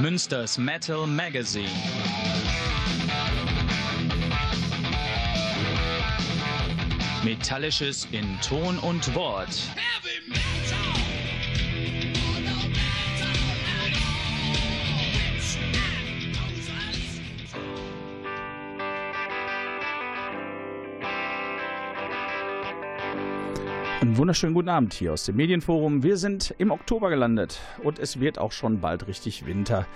Münsters Metal Magazine. Metallisches in Ton und Wort. Einen wunderschönen guten Abend hier aus dem Medienforum. Wir sind im Oktober gelandet und es wird auch schon bald richtig Winter.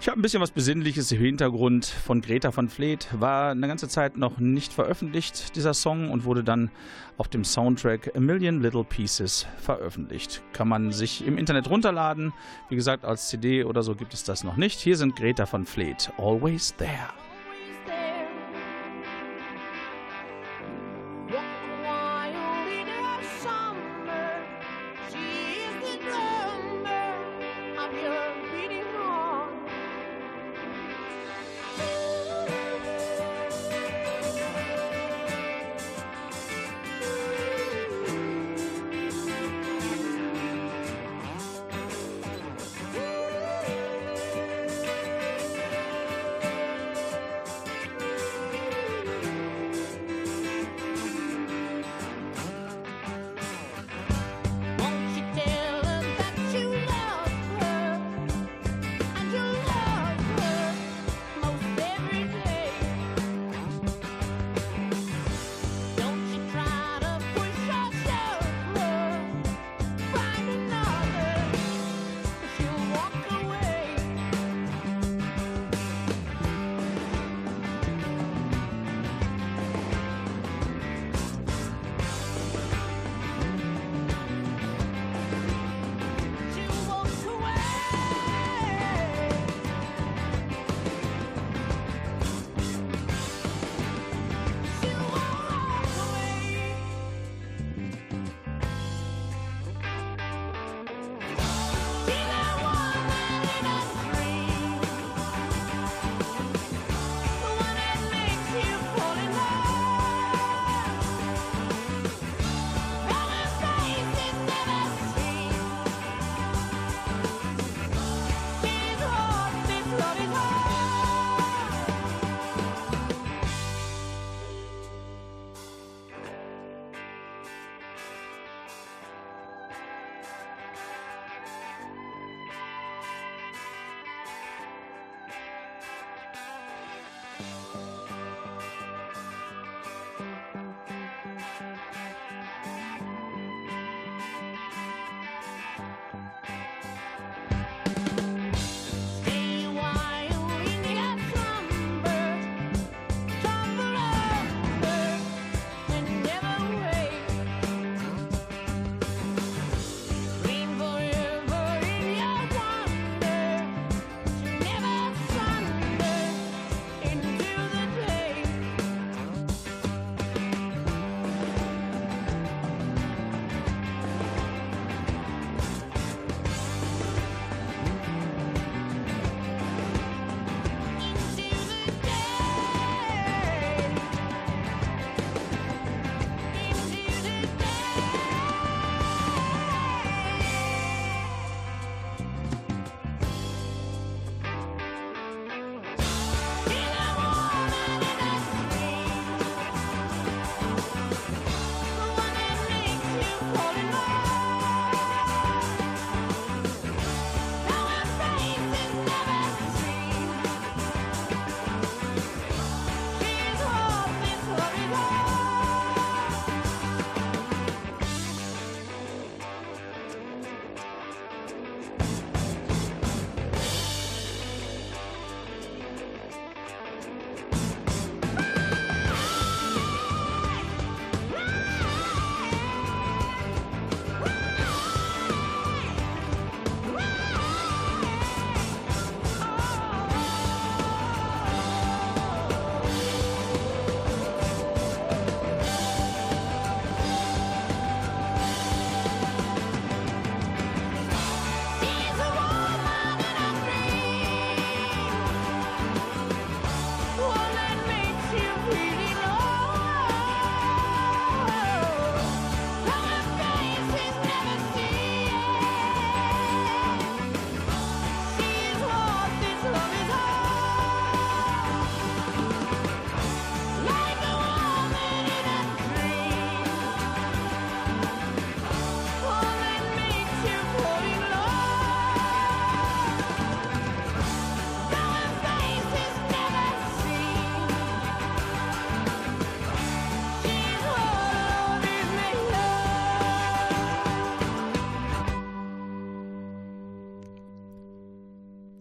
Ich habe ein bisschen was Besinnliches im Hintergrund von Greta van Vleet. War eine ganze Zeit noch nicht veröffentlicht, dieser Song, und wurde dann auf dem Soundtrack A Million Little Pieces veröffentlicht. Kann man sich im Internet runterladen. Wie gesagt, als CD oder so gibt es das noch nicht. Hier sind Greta van Vleet. Always there.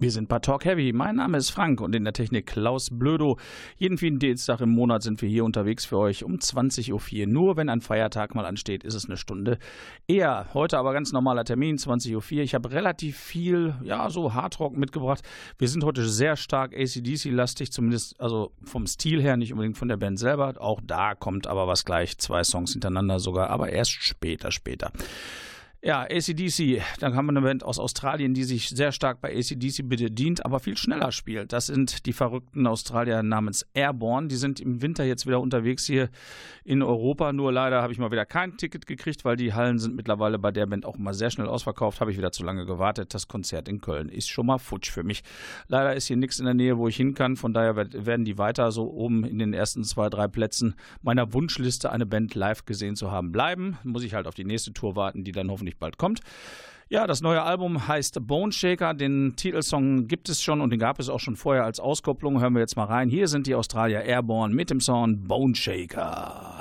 Wir sind bei Talk Heavy. Mein Name ist Frank und in der Technik Klaus Blödo. Jeden vierten Dienstag im Monat sind wir hier unterwegs für euch um 20.04 Uhr. Nur wenn ein Feiertag mal ansteht, ist es eine Stunde eher. Heute aber ganz normaler Termin, 20.04 Uhr. Ich habe relativ viel, ja, so Hardrock mitgebracht. Wir sind heute sehr stark ACDC-lastig, zumindest also vom Stil her, nicht unbedingt von der Band selber. Auch da kommt aber was gleich. Zwei Songs hintereinander sogar, aber erst später, später. Ja, ACDC, dann haben wir eine Band aus Australien, die sich sehr stark bei ACDC bedient, aber viel schneller spielt. Das sind die verrückten Australier namens Airborne. Die sind im Winter jetzt wieder unterwegs hier in Europa. Nur leider habe ich mal wieder kein Ticket gekriegt, weil die Hallen sind mittlerweile bei der Band auch immer sehr schnell ausverkauft. Habe ich wieder zu lange gewartet. Das Konzert in Köln ist schon mal futsch für mich. Leider ist hier nichts in der Nähe, wo ich hin kann. Von daher werden die weiter so oben in den ersten zwei, drei Plätzen meiner Wunschliste, eine Band live gesehen zu haben, bleiben. Muss ich halt auf die nächste Tour warten, die dann hoffentlich hoffentlich bald kommt. Ja, das neue Album heißt Bone Shaker. Den Titelsong gibt es schon und den gab es auch schon vorher als Auskopplung. Hören wir jetzt mal rein. Hier sind die Australier Airborne mit dem Song Bone Shaker.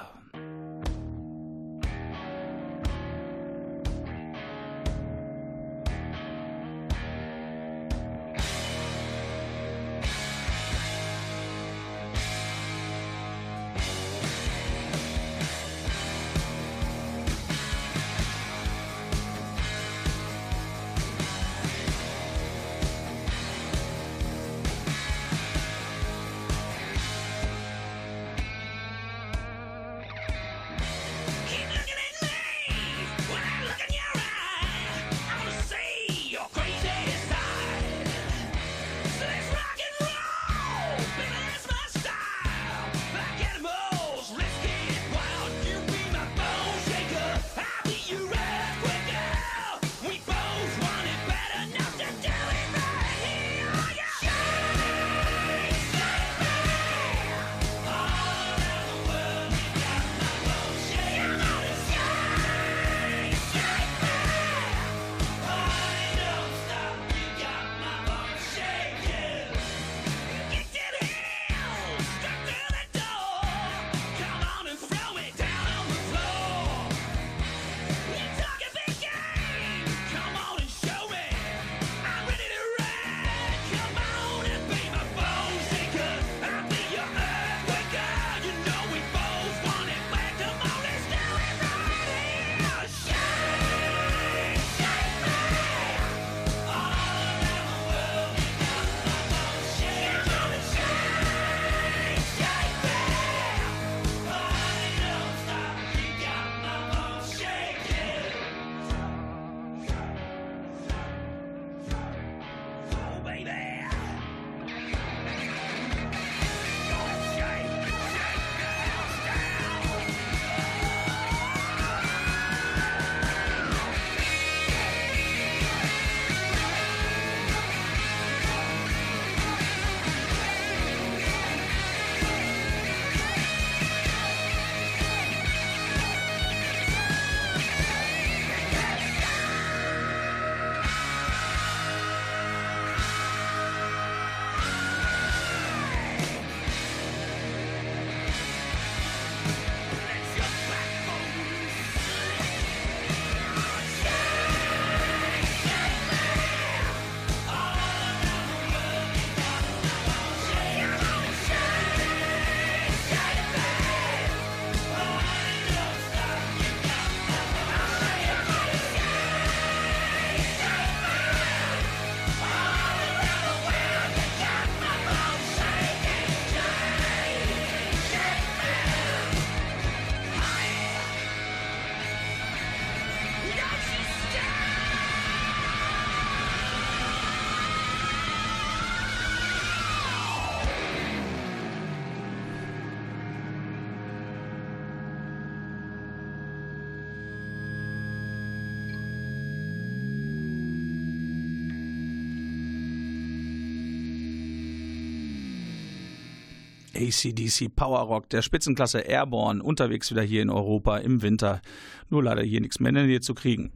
ACDC Power Rock der Spitzenklasse Airborne unterwegs wieder hier in Europa im Winter. Nur leider hier nichts mehr in der Nähe zu kriegen.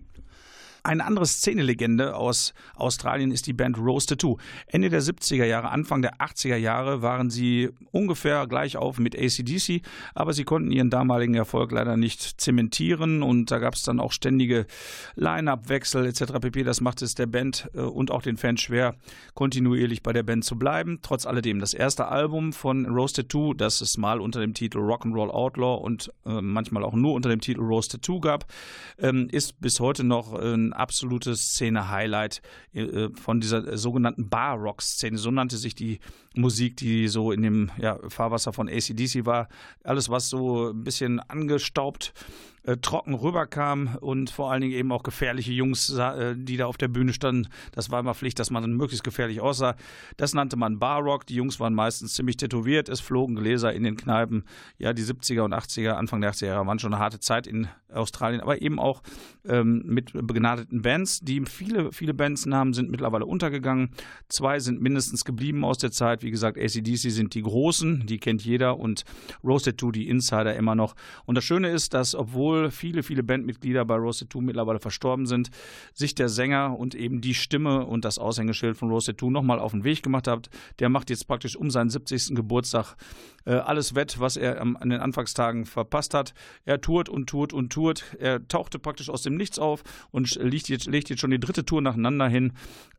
Eine andere Szenelegende aus Australien ist die Band Rose Tattoo. Ende der 70er Jahre, Anfang der 80er Jahre waren sie ungefähr gleich auf mit ACDC, aber sie konnten ihren damaligen Erfolg leider nicht zementieren und da gab es dann auch ständige Line-Up-Wechsel etc. pp. Das macht es der Band äh, und auch den Fans schwer, kontinuierlich bei der Band zu bleiben. Trotz alledem, das erste Album von Rose Tattoo, das es mal unter dem Titel Rock'n'Roll Outlaw und äh, manchmal auch nur unter dem Titel Rose Tattoo gab, ähm, ist bis heute noch ein absolutes Szene-Highlight äh, von dieser sogenannten Bar-Rock-Szene. So nannte sich die Musik, die so in dem ja, Fahrwasser von ACDC war. Alles, was so ein bisschen angestaubt äh, trocken rüberkam und vor allen Dingen eben auch gefährliche Jungs, äh, die da auf der Bühne standen. Das war immer Pflicht, dass man möglichst gefährlich aussah. Das nannte man Barrock. Die Jungs waren meistens ziemlich tätowiert. Es flogen Gläser in den Kneipen. Ja, die 70er und 80er, Anfang der 80er Jahre waren schon eine harte Zeit in Australien, aber eben auch ähm, mit begnadeten Bands. Die viele, viele Bands nahmen, sind mittlerweile untergegangen. Zwei sind mindestens geblieben aus der Zeit. Wie gesagt, ACDC sind die Großen, die kennt jeder und Roasted 2 die Insider immer noch. Und das Schöne ist, dass obwohl obwohl viele, viele Bandmitglieder bei Roasted 2 mittlerweile verstorben sind, sich der Sänger und eben die Stimme und das Aushängeschild von Roasted 2 nochmal auf den Weg gemacht hat. Der macht jetzt praktisch um seinen 70. Geburtstag äh, alles wett, was er am, an den Anfangstagen verpasst hat. Er tourt und tourt und tourt. Er tauchte praktisch aus dem Nichts auf und legt jetzt, legt jetzt schon die dritte Tour nacheinander hin.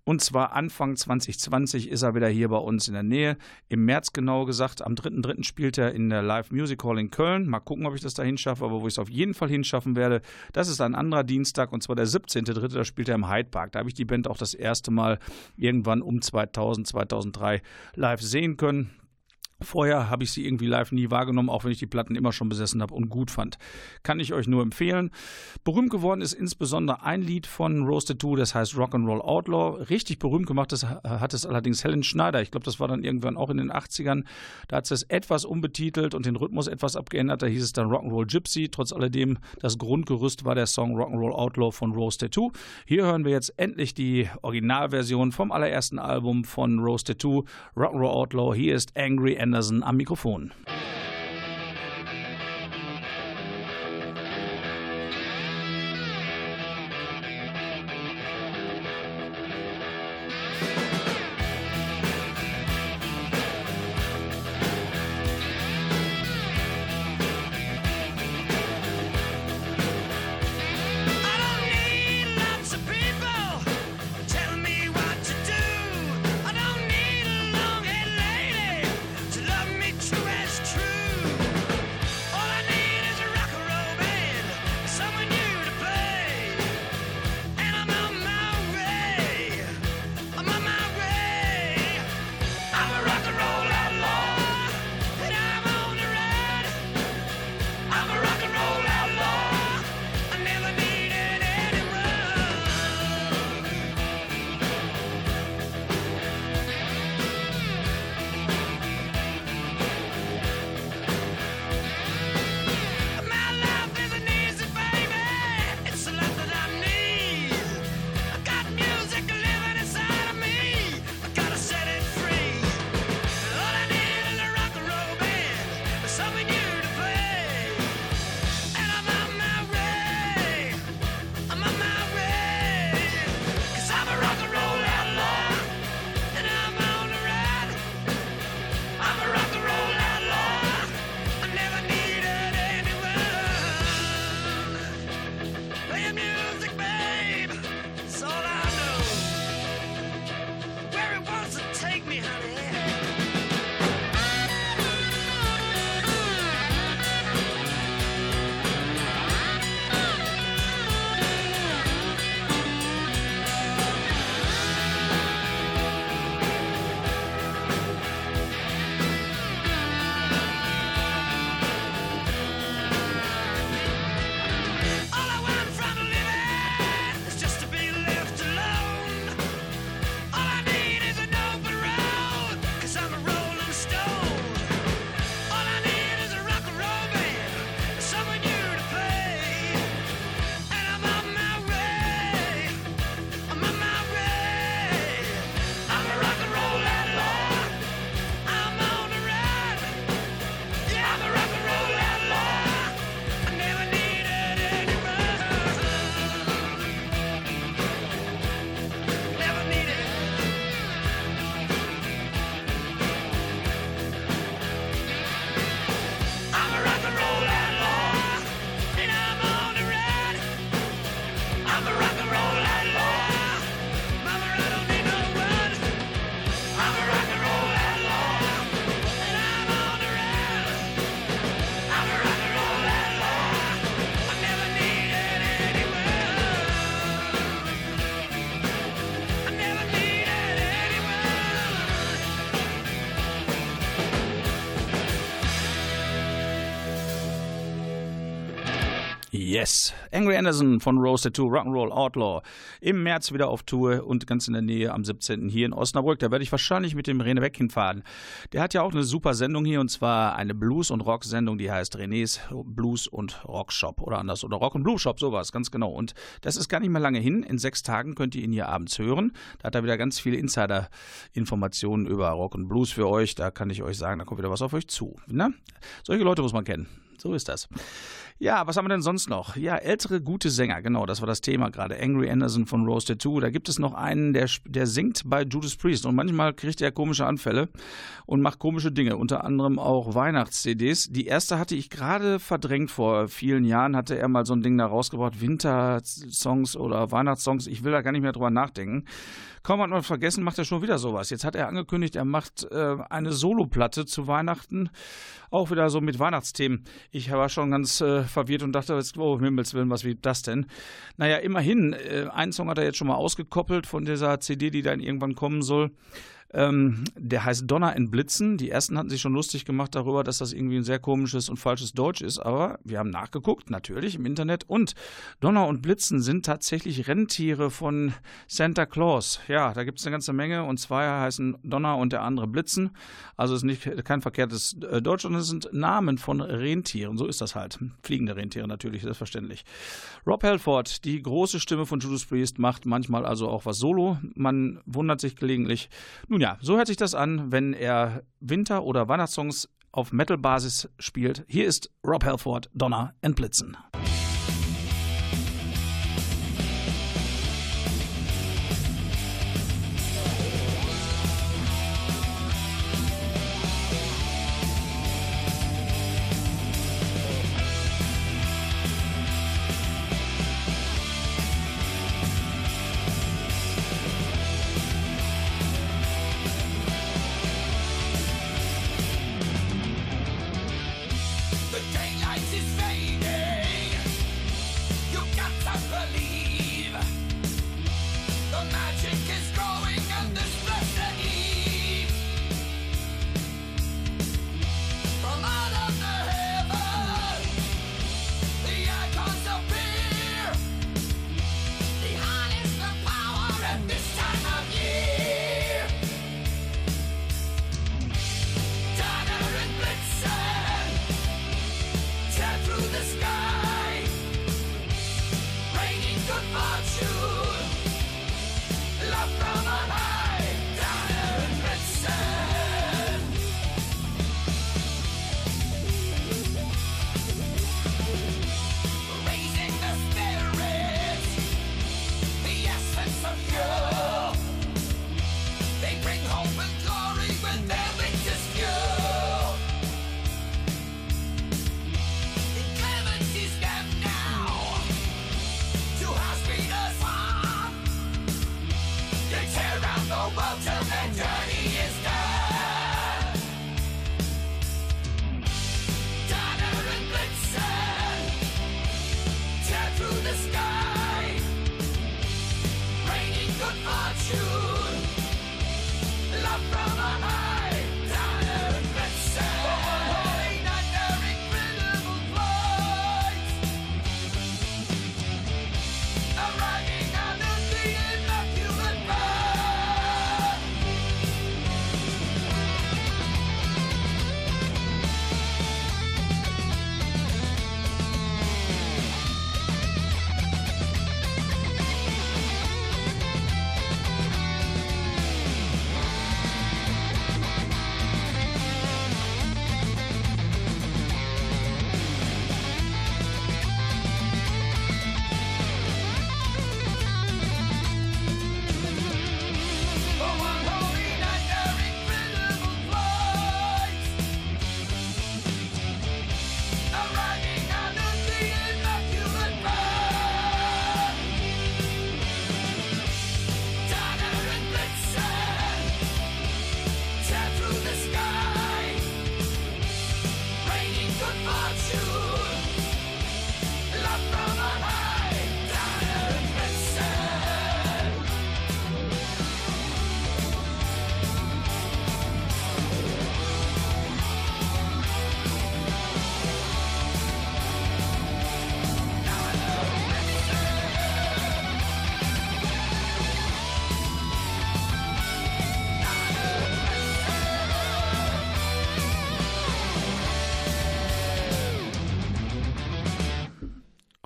Und zwar Anfang 2020 ist er wieder hier bei uns in der Nähe. Im März genau gesagt. Am 3.3. spielt er in der Live Music Hall in Köln. Mal gucken, ob ich das da hinschaffe, aber wo ich es auf jeden Fall hinschaffen werde, das ist ein anderer Dienstag und zwar der 17.3. Da spielt er im Hyde Park. Da habe ich die Band auch das erste Mal irgendwann um 2000, 2003 live sehen können. Vorher habe ich sie irgendwie live nie wahrgenommen, auch wenn ich die Platten immer schon besessen habe und gut fand. Kann ich euch nur empfehlen. Berühmt geworden ist insbesondere ein Lied von Roasted 2, das heißt Rock'n'Roll Outlaw. Richtig berühmt gemacht das hat es allerdings Helen Schneider. Ich glaube, das war dann irgendwann auch in den 80ern. Da hat sie es etwas umbetitelt und den Rhythmus etwas abgeändert. Da hieß es dann Rock'n'Roll Gypsy. Trotz alledem, das Grundgerüst war der Song Rock'n'Roll Outlaw von Roasted 2. Hier hören wir jetzt endlich die Originalversion vom allerersten Album von Roasted 2, Rock'n'Roll Outlaw. Hier ist Angry and Andersen am Mikrofon. Yes. Angry Anderson von Rose Tattoo, Rock'n'Roll Outlaw. Im März wieder auf Tour und ganz in der Nähe am 17. hier in Osnabrück. Da werde ich wahrscheinlich mit dem René Beck hinfahren. Der hat ja auch eine super Sendung hier und zwar eine Blues- und Rock-Sendung, die heißt Renés Blues- und Rock-Shop oder anders. Oder Rock- und Blues-Shop, sowas, ganz genau. Und das ist gar nicht mehr lange hin. In sechs Tagen könnt ihr ihn hier abends hören. Da hat er wieder ganz viele Insider-Informationen über Rock und Blues für euch. Da kann ich euch sagen, da kommt wieder was auf euch zu. Ne? Solche Leute muss man kennen. So ist das. Ja, was haben wir denn sonst noch? Ja, ältere gute Sänger, genau, das war das Thema gerade. Angry Anderson von Roasted 2. Da gibt es noch einen, der, der singt bei Judas Priest und manchmal kriegt er komische Anfälle und macht komische Dinge, unter anderem auch Weihnachts-CDs. Die erste hatte ich gerade verdrängt vor vielen Jahren, hatte er mal so ein Ding da rausgebracht, Wintersongs oder Weihnachtssongs. Ich will da gar nicht mehr drüber nachdenken. Kaum hat man vergessen, macht er schon wieder sowas. Jetzt hat er angekündigt, er macht äh, eine Soloplatte zu Weihnachten, auch wieder so mit Weihnachtsthemen. Ich war schon ganz äh, verwirrt und dachte, oh, Himmels Willen, was wie das denn? Naja, immerhin, äh, einen Song hat er jetzt schon mal ausgekoppelt von dieser CD, die dann irgendwann kommen soll. Ähm, der heißt Donner in Blitzen. Die ersten hatten sich schon lustig gemacht darüber, dass das irgendwie ein sehr komisches und falsches Deutsch ist, aber wir haben nachgeguckt, natürlich im Internet. Und Donner und Blitzen sind tatsächlich Rentiere von Santa Claus. Ja, da gibt es eine ganze Menge und zwei heißen Donner und der andere Blitzen. Also ist nicht kein verkehrtes äh, Deutsch, sondern es sind Namen von Rentieren. So ist das halt. Fliegende Rentiere natürlich, selbstverständlich. Rob Halford, die große Stimme von Judas Priest, macht manchmal also auch was solo. Man wundert sich gelegentlich. Nun ja, so hört sich das an, wenn er Winter- oder Weihnachtssongs auf Metal-Basis spielt. Hier ist Rob Halford, Donner and Blitzen.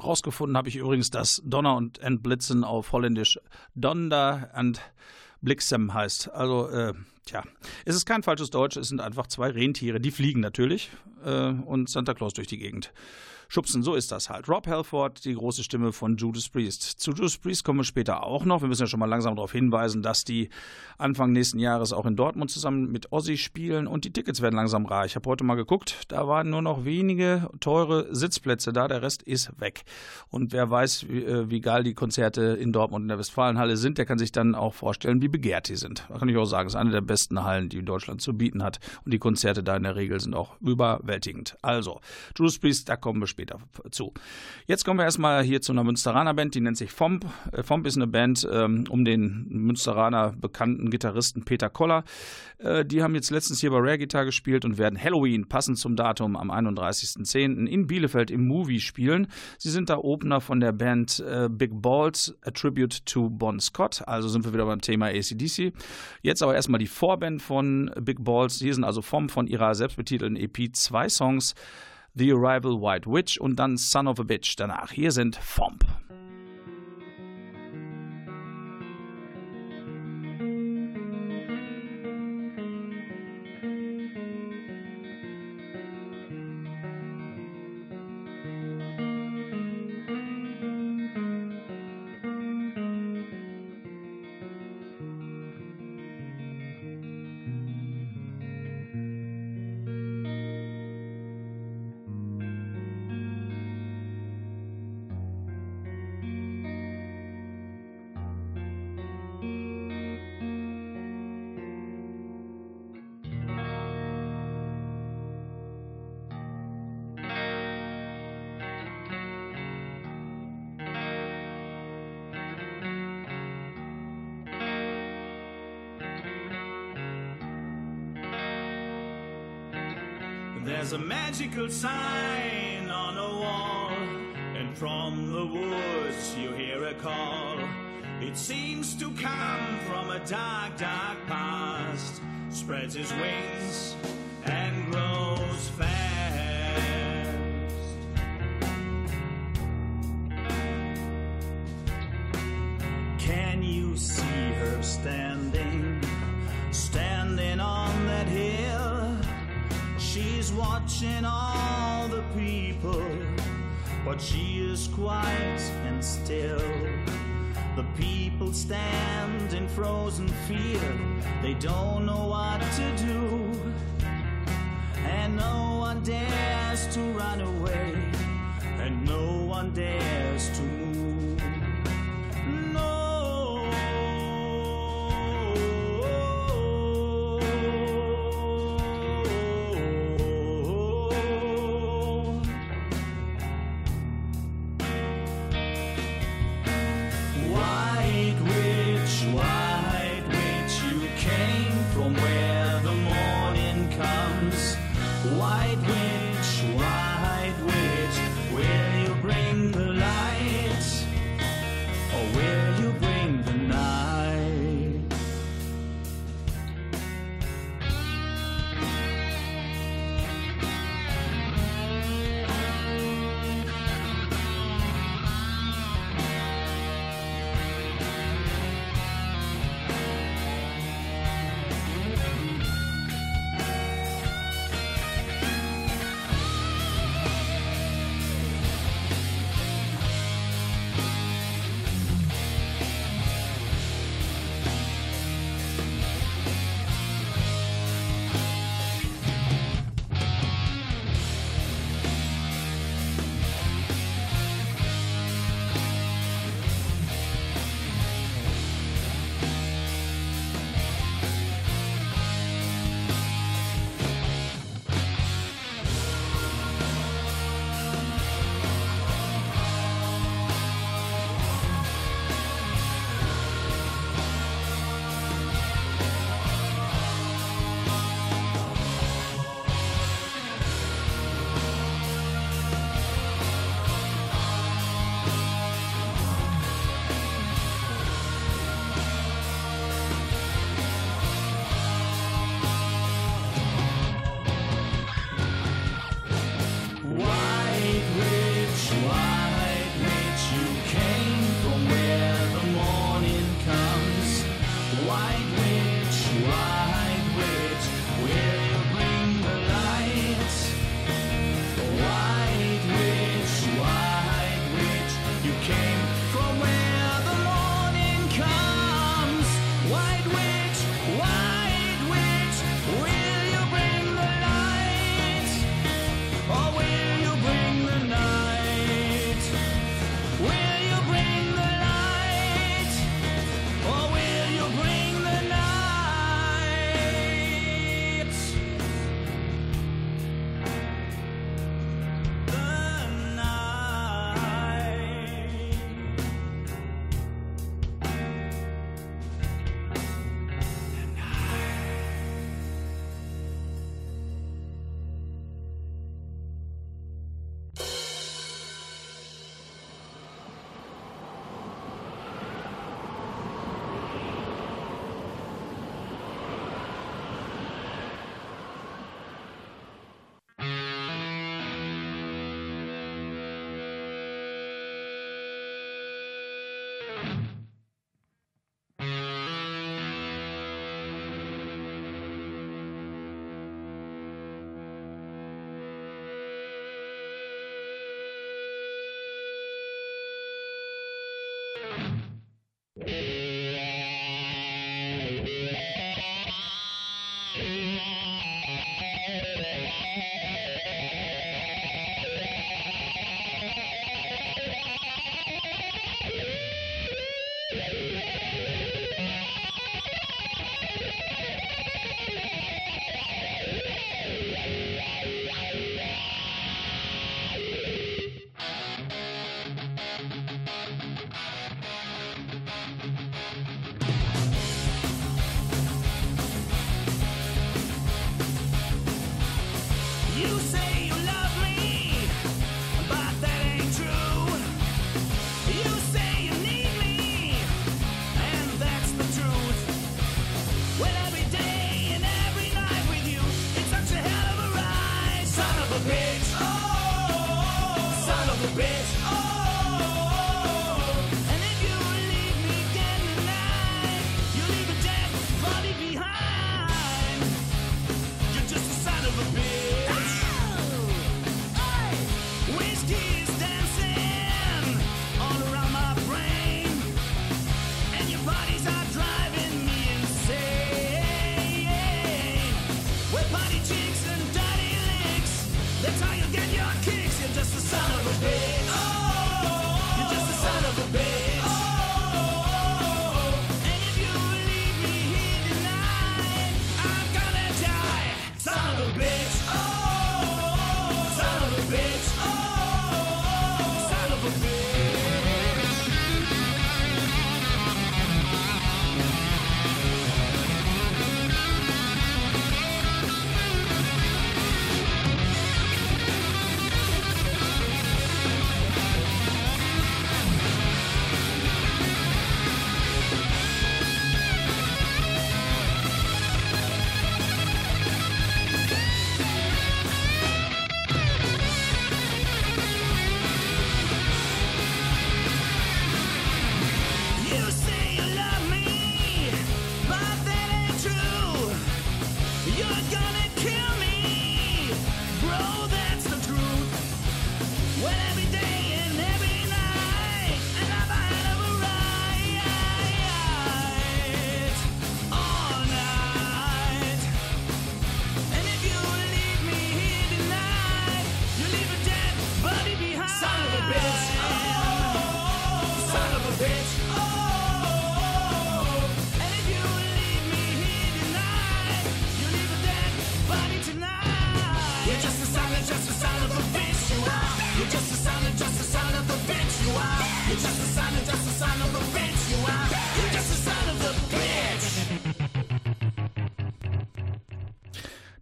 Rausgefunden habe ich übrigens, dass Donner und Entblitzen auf Holländisch Donder und Blixem heißt. Also, äh, tja, es ist kein falsches Deutsch, es sind einfach zwei Rentiere, die fliegen natürlich äh, und Santa Claus durch die Gegend schubsen. So ist das halt. Rob Halford, die große Stimme von Judas Priest. Zu Judas Priest kommen wir später auch noch. Wir müssen ja schon mal langsam darauf hinweisen, dass die Anfang nächsten Jahres auch in Dortmund zusammen mit Ozzy spielen und die Tickets werden langsam rar. Ich habe heute mal geguckt, da waren nur noch wenige teure Sitzplätze da, der Rest ist weg. Und wer weiß, wie, äh, wie geil die Konzerte in Dortmund in der Westfalenhalle sind, der kann sich dann auch vorstellen, wie begehrt die sind. Da kann ich auch sagen, es ist eine der besten Hallen, die Deutschland zu bieten hat. Und die Konzerte da in der Regel sind auch überwältigend. Also, Judas Priest, da kommen wir später zu. Jetzt kommen wir erstmal hier zu einer Münsteraner Band, die nennt sich Fomp. Äh, Fomp ist eine Band ähm, um den Münsteraner bekannten Gitarristen Peter Koller. Äh, die haben jetzt letztens hier bei Rare Guitar gespielt und werden Halloween passend zum Datum am 31.10. in Bielefeld im Movie spielen. Sie sind da Opener von der Band äh, Big Balls, A Tribute to Bon Scott. Also sind wir wieder beim Thema ACDC. Jetzt aber erstmal die Vorband von Big Balls. Hier sind also vom von ihrer selbstbetitelten EP zwei Songs. The Arrival White Witch und dann Son of a Bitch danach. Hier sind Fomp. There's a magical sign on a wall, and from the woods you hear a call. It seems to come from a dark, dark past, spreads its wings frozen fear, they don't know what to do. And no one dares to run away,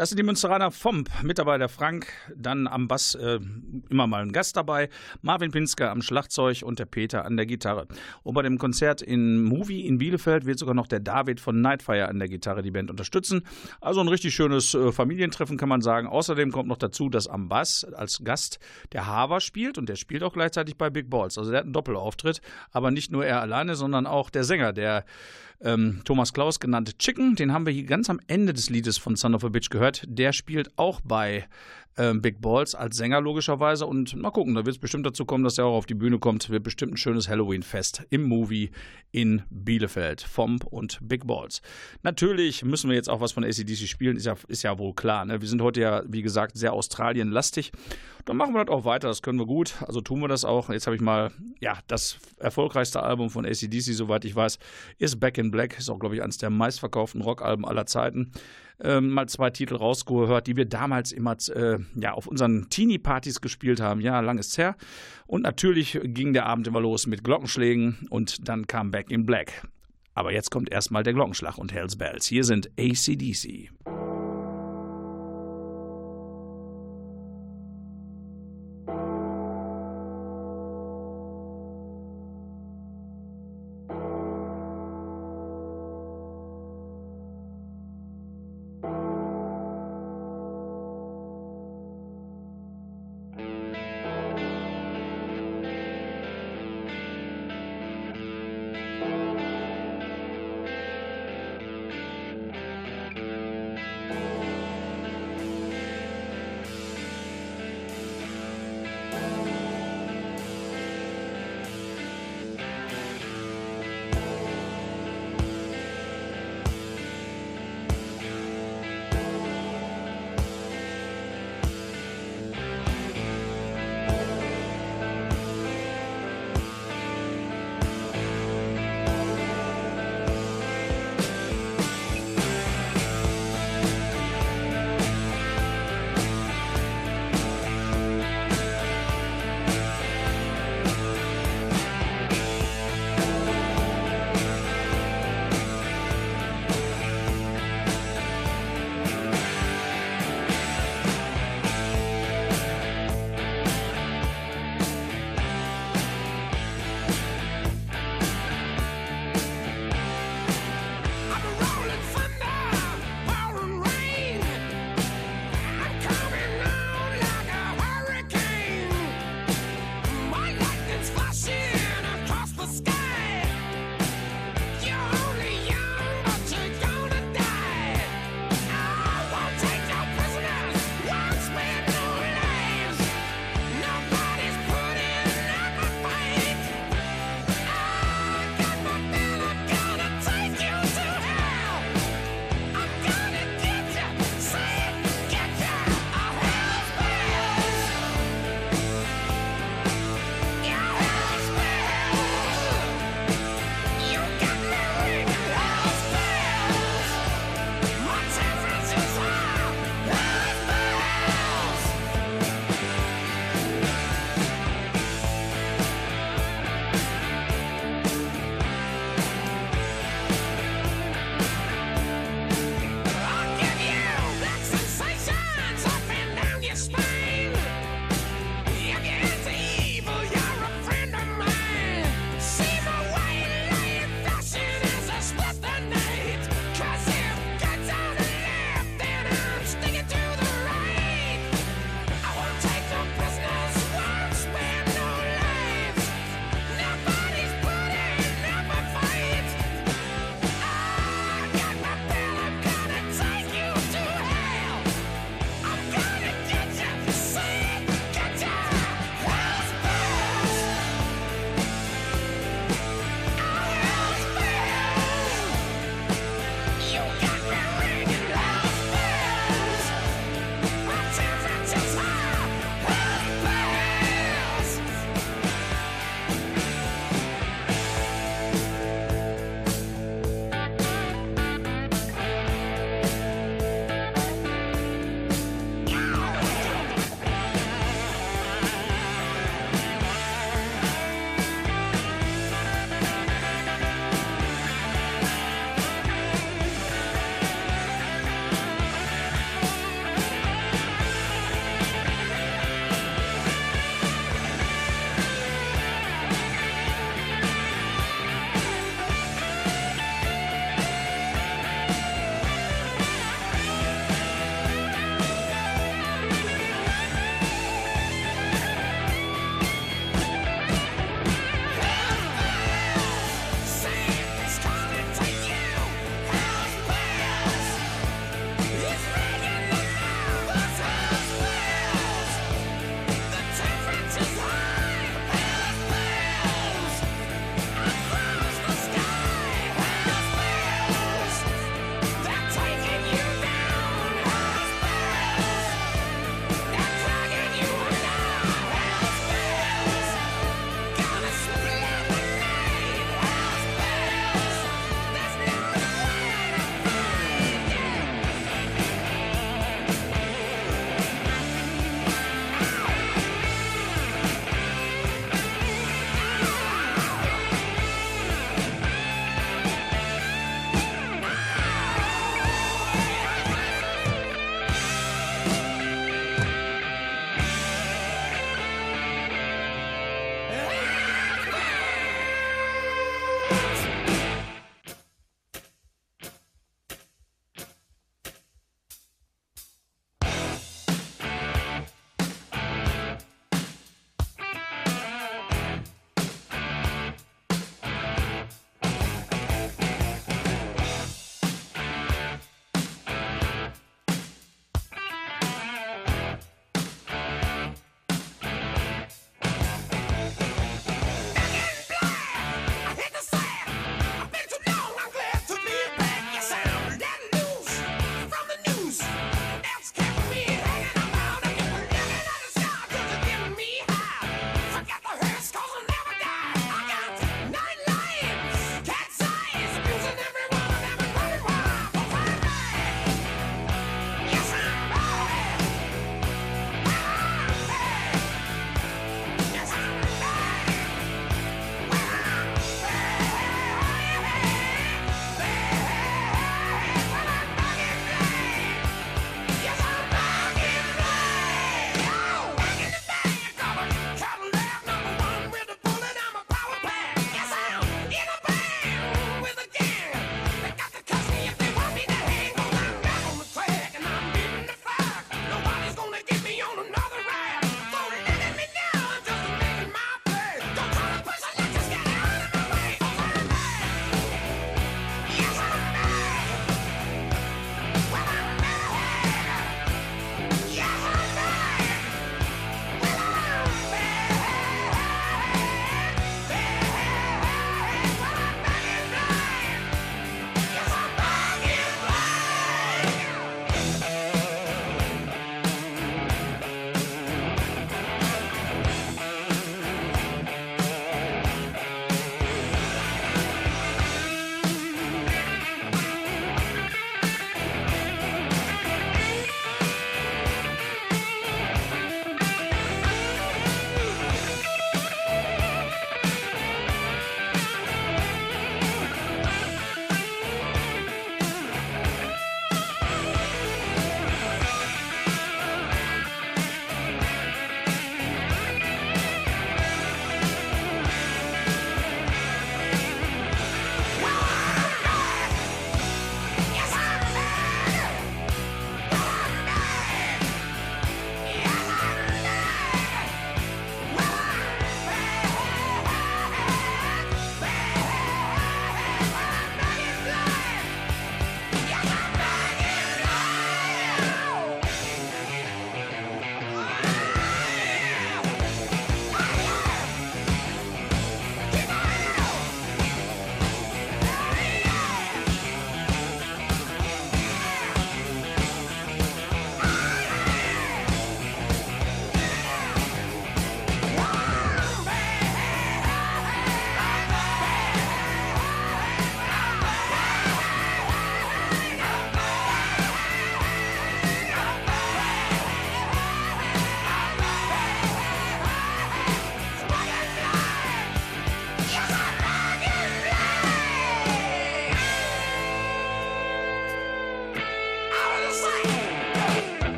Das sind die Münsteraner Fomp. Mit dabei der Frank, dann am Bass äh, immer mal ein Gast dabei, Marvin Pinsker am Schlagzeug und der Peter an der Gitarre. Und bei dem Konzert in Movie in Bielefeld wird sogar noch der David von Nightfire an der Gitarre die Band unterstützen. Also ein richtig schönes äh, Familientreffen kann man sagen. Außerdem kommt noch dazu, dass am Bass als Gast der Haver spielt und der spielt auch gleichzeitig bei Big Balls. Also der hat einen Doppelauftritt, aber nicht nur er alleine, sondern auch der Sänger, der ähm, Thomas Klaus genannt Chicken. Den haben wir hier ganz am Ende des Liedes von Son of a Bitch gehört. Der spielt auch bei ähm, Big Balls als Sänger logischerweise. Und mal gucken, da wird es bestimmt dazu kommen, dass er auch auf die Bühne kommt. Wird bestimmt ein schönes Halloween-Fest im Movie in Bielefeld. Fomp und Big Balls. Natürlich müssen wir jetzt auch was von ACDC spielen, ist ja, ist ja wohl klar. Ne? Wir sind heute ja, wie gesagt, sehr Australien-lastig. Dann machen wir das auch weiter, das können wir gut. Also tun wir das auch. Jetzt habe ich mal, ja, das erfolgreichste Album von ACDC, soweit ich weiß, ist Back in Black. Ist auch, glaube ich, eines der meistverkauften Rockalben aller Zeiten. Ähm, mal zwei Titel rausgehört, die wir damals immer äh, ja, auf unseren Teenie-Partys gespielt haben. Ja, lang ist's her. Und natürlich ging der Abend immer los mit Glockenschlägen und dann kam Back in Black. Aber jetzt kommt erstmal der Glockenschlag und Hells Bells. Hier sind ACDC.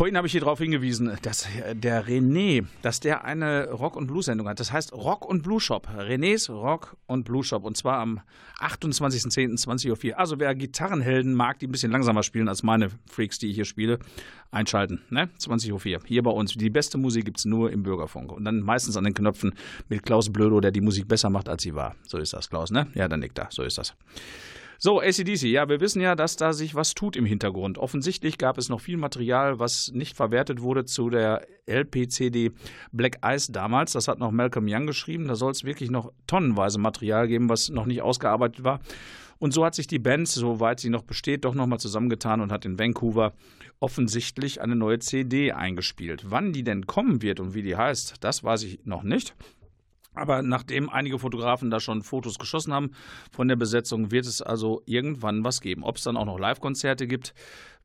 Vorhin habe ich hier darauf hingewiesen, dass der René, dass der eine Rock- und Blues-Sendung hat. Das heißt Rock- und Blues-Shop. Renés Rock- und Blues-Shop. Und zwar am 28.10.20.04 Uhr. Also wer Gitarrenhelden mag, die ein bisschen langsamer spielen als meine Freaks, die ich hier spiele, einschalten. Ne? 20.04 Uhr. Hier bei uns. Die beste Musik gibt es nur im Bürgerfunk. Und dann meistens an den Knöpfen mit Klaus Blödo, der die Musik besser macht, als sie war. So ist das, Klaus, ne? Ja, dann nickt er. So ist das. So, ACDC, ja, wir wissen ja, dass da sich was tut im Hintergrund. Offensichtlich gab es noch viel Material, was nicht verwertet wurde zu der LPCD Black Ice damals. Das hat noch Malcolm Young geschrieben. Da soll es wirklich noch tonnenweise Material geben, was noch nicht ausgearbeitet war. Und so hat sich die Band, soweit sie noch besteht, doch nochmal zusammengetan und hat in Vancouver offensichtlich eine neue CD eingespielt. Wann die denn kommen wird und wie die heißt, das weiß ich noch nicht. Aber nachdem einige Fotografen da schon Fotos geschossen haben von der Besetzung, wird es also irgendwann was geben. Ob es dann auch noch Live-Konzerte gibt,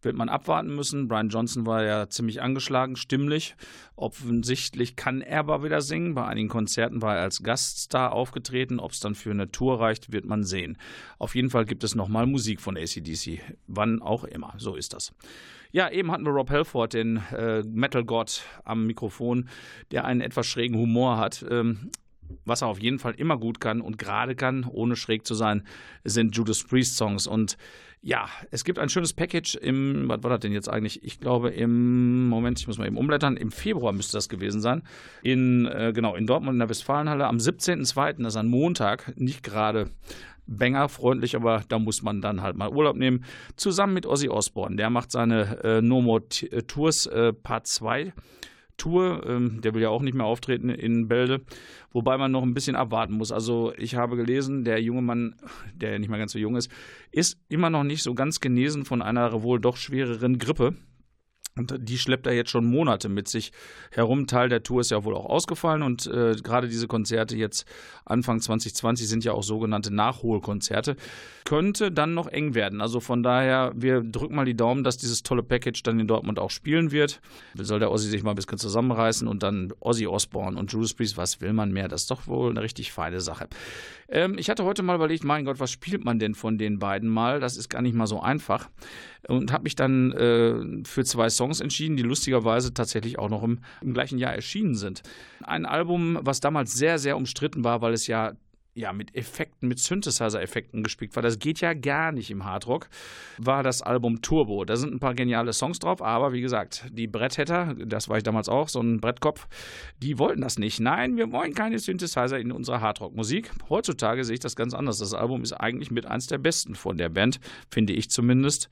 wird man abwarten müssen. Brian Johnson war ja ziemlich angeschlagen, stimmlich. Offensichtlich kann er aber wieder singen. Bei einigen Konzerten war er als Gaststar aufgetreten. Ob es dann für eine Tour reicht, wird man sehen. Auf jeden Fall gibt es nochmal Musik von ACDC. Wann auch immer. So ist das. Ja, eben hatten wir Rob Halford, den äh, Metal-Gott am Mikrofon, der einen etwas schrägen Humor hat. Ähm, was er auf jeden Fall immer gut kann und gerade kann, ohne schräg zu sein, sind Judas Priest Songs. Und ja, es gibt ein schönes Package im, was war das denn jetzt eigentlich? Ich glaube im, Moment, ich muss mal eben umblättern, im Februar müsste das gewesen sein. In, äh, genau, in Dortmund in der Westfalenhalle am 17.02., das ist ein Montag, nicht gerade Banger-freundlich, aber da muss man dann halt mal Urlaub nehmen. Zusammen mit Ozzy Osbourne. Der macht seine äh, No More Tours äh, Part 2 Tour. Ähm, der will ja auch nicht mehr auftreten in Bälde, wobei man noch ein bisschen abwarten muss. Also ich habe gelesen, der junge Mann, der ja nicht mehr ganz so jung ist, ist immer noch nicht so ganz genesen von einer wohl doch schwereren Grippe. Und die schleppt er jetzt schon Monate mit sich herum. Teil der Tour ist ja wohl auch ausgefallen und äh, gerade diese Konzerte jetzt Anfang 2020 sind ja auch sogenannte Nachholkonzerte. Könnte dann noch eng werden. Also von daher, wir drücken mal die Daumen, dass dieses tolle Package dann in Dortmund auch spielen wird. Soll der Ossi sich mal ein bisschen zusammenreißen und dann Ozzy Osbourne und Judas Priest, was will man mehr? Das ist doch wohl eine richtig feine Sache. Ähm, ich hatte heute mal überlegt, mein Gott, was spielt man denn von den beiden mal? Das ist gar nicht mal so einfach. Und habe mich dann äh, für zwei Songs entschieden, die lustigerweise tatsächlich auch noch im, im gleichen Jahr erschienen sind. Ein Album, was damals sehr, sehr umstritten war, weil es ja ja, mit Effekten, mit Synthesizer-Effekten gespickt war. Das geht ja gar nicht im Hardrock. War das Album Turbo. Da sind ein paar geniale Songs drauf, aber wie gesagt, die Bretthätter, das war ich damals auch, so ein Brettkopf, die wollten das nicht. Nein, wir wollen keine Synthesizer in unserer Hardrock-Musik. Heutzutage sehe ich das ganz anders. Das Album ist eigentlich mit eins der besten von der Band, finde ich zumindest.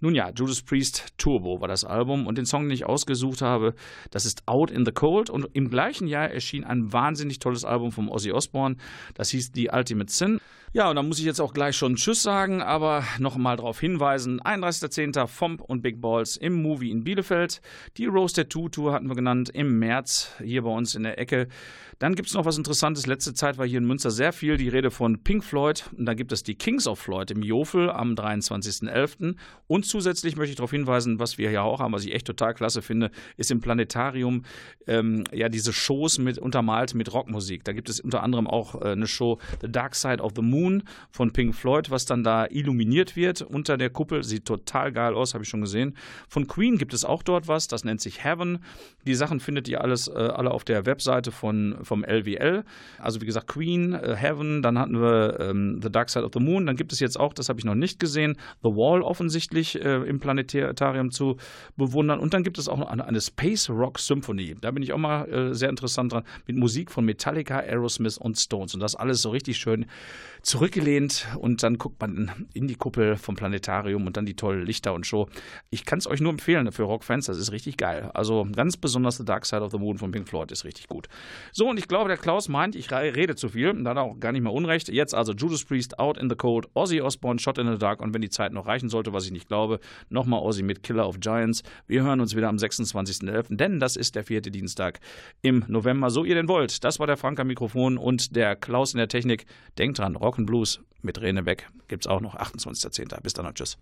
Nun ja, Judas Priest Turbo war das Album und den Song, den ich ausgesucht habe, das ist Out in the Cold und im gleichen Jahr erschien ein wahnsinnig tolles Album vom Ozzy Osbourne, das hieß The Ultimate Sin. Ja, und da muss ich jetzt auch gleich schon Tschüss sagen, aber noch mal darauf hinweisen: 31.10. Fomp und Big Balls im Movie in Bielefeld. Die Roasted 2 Tour hatten wir genannt im März hier bei uns in der Ecke. Dann gibt es noch was Interessantes. Letzte Zeit war hier in Münster sehr viel die Rede von Pink Floyd. Und da gibt es die Kings of Floyd im Jofel am 23.11. Und zusätzlich möchte ich darauf hinweisen, was wir hier auch haben, was ich echt total klasse finde, ist im Planetarium ähm, ja diese Shows mit untermalt mit Rockmusik. Da gibt es unter anderem auch äh, eine Show The Dark Side of the Moon von Pink Floyd, was dann da illuminiert wird unter der Kuppel. Sieht total geil aus, habe ich schon gesehen. Von Queen gibt es auch dort was, das nennt sich Heaven. Die Sachen findet ihr alles äh, alle auf der Webseite von vom LWL. Also wie gesagt, Queen, äh, Heaven, dann hatten wir ähm, The Dark Side of the Moon, dann gibt es jetzt auch, das habe ich noch nicht gesehen, The Wall offensichtlich äh, im Planetarium zu bewundern. Und dann gibt es auch noch eine, eine Space Rock Symphony. Da bin ich auch mal äh, sehr interessant dran, mit Musik von Metallica, Aerosmith und Stones. Und das alles so richtig schön zurückgelehnt und dann guckt man in die Kuppel vom Planetarium und dann die tollen Lichter und Show. Ich kann es euch nur empfehlen für Rockfans, das ist richtig geil. Also ganz besonders The Dark Side of the Moon von Pink Floyd ist richtig gut. So, und ich glaube, der Klaus meint, ich rede zu viel, da hat er auch gar nicht mehr Unrecht. Jetzt also Judas Priest, Out in the Cold, Ozzy Osbourne, Shot in the Dark und wenn die Zeit noch reichen sollte, was ich nicht glaube, nochmal Ozzy mit Killer of Giants. Wir hören uns wieder am 26.11., denn das ist der vierte Dienstag im November, so ihr denn wollt. Das war der Frank am Mikrofon und der Klaus in der Technik. Denkt dran, Rock Blues mit Rene Beck gibt es auch noch 28.10. Bis dann und tschüss.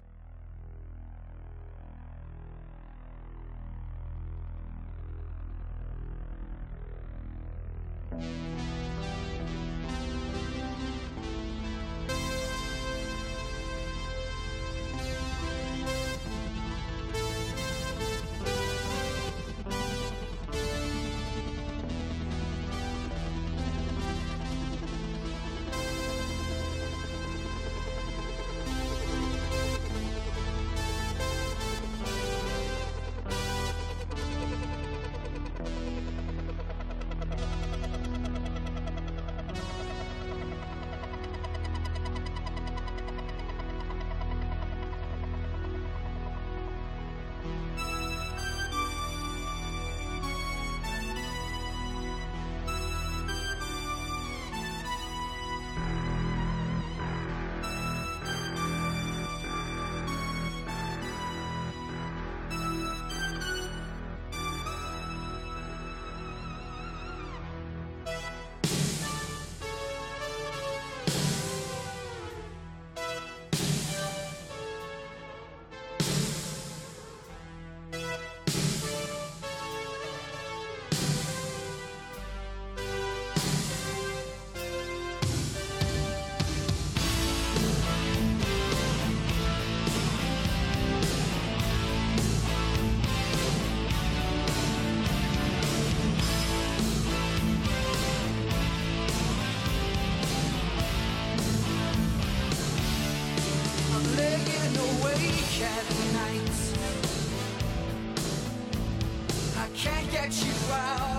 awake at night. I can't get you out.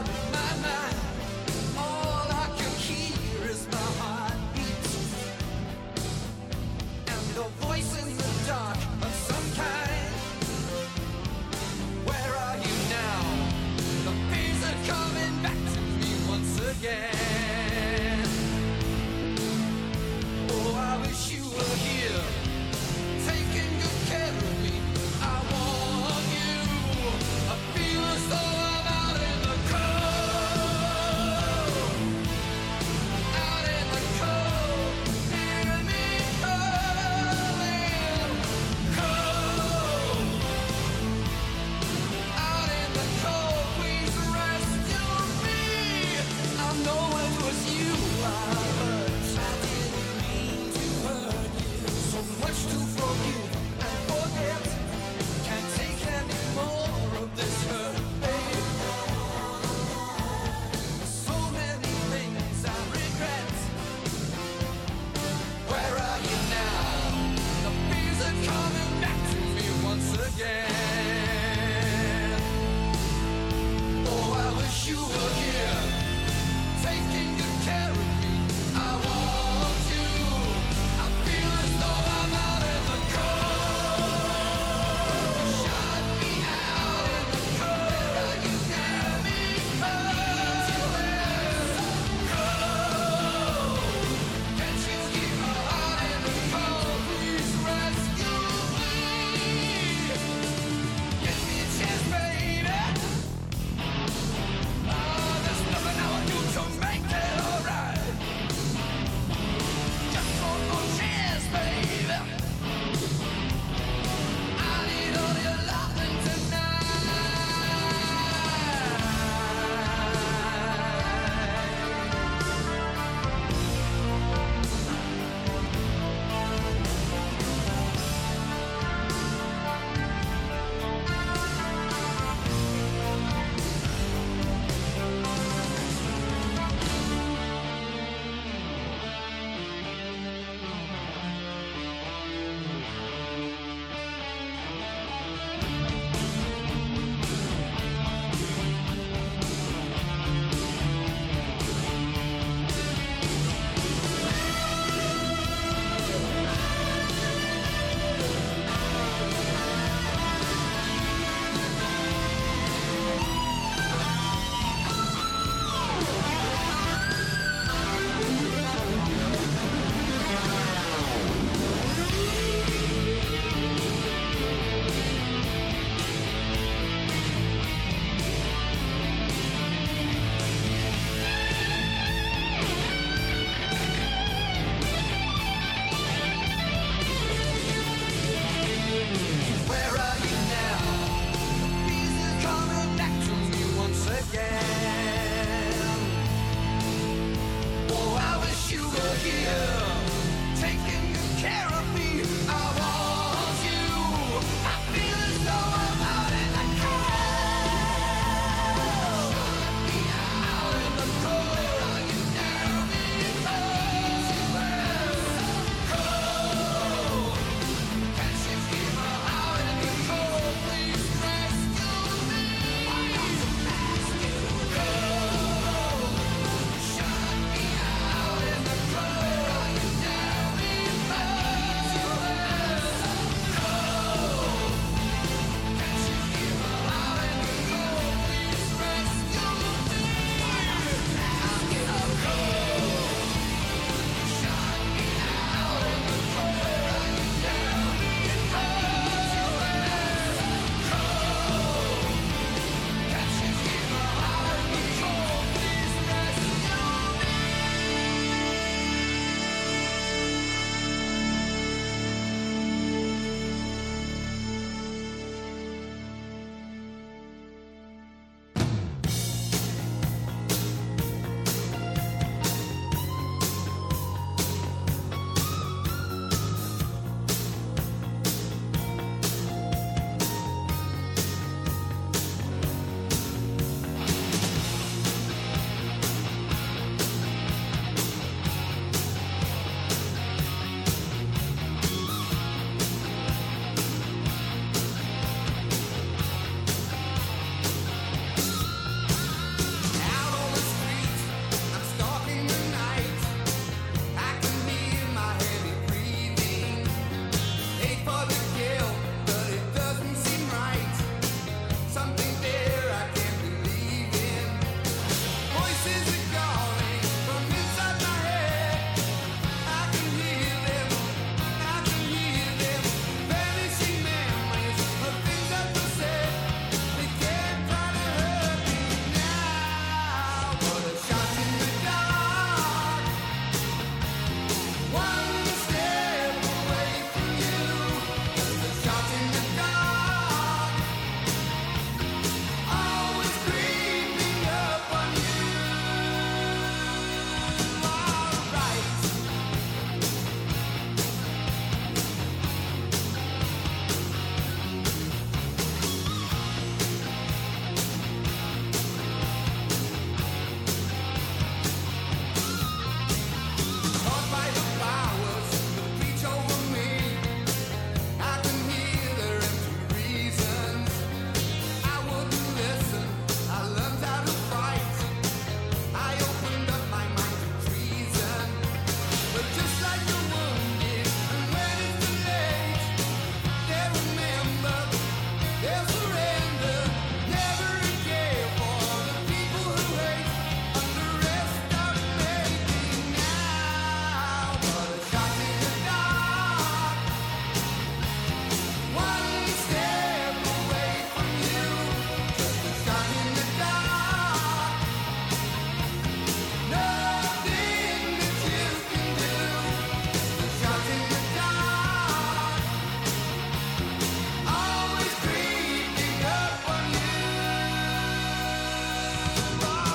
rock.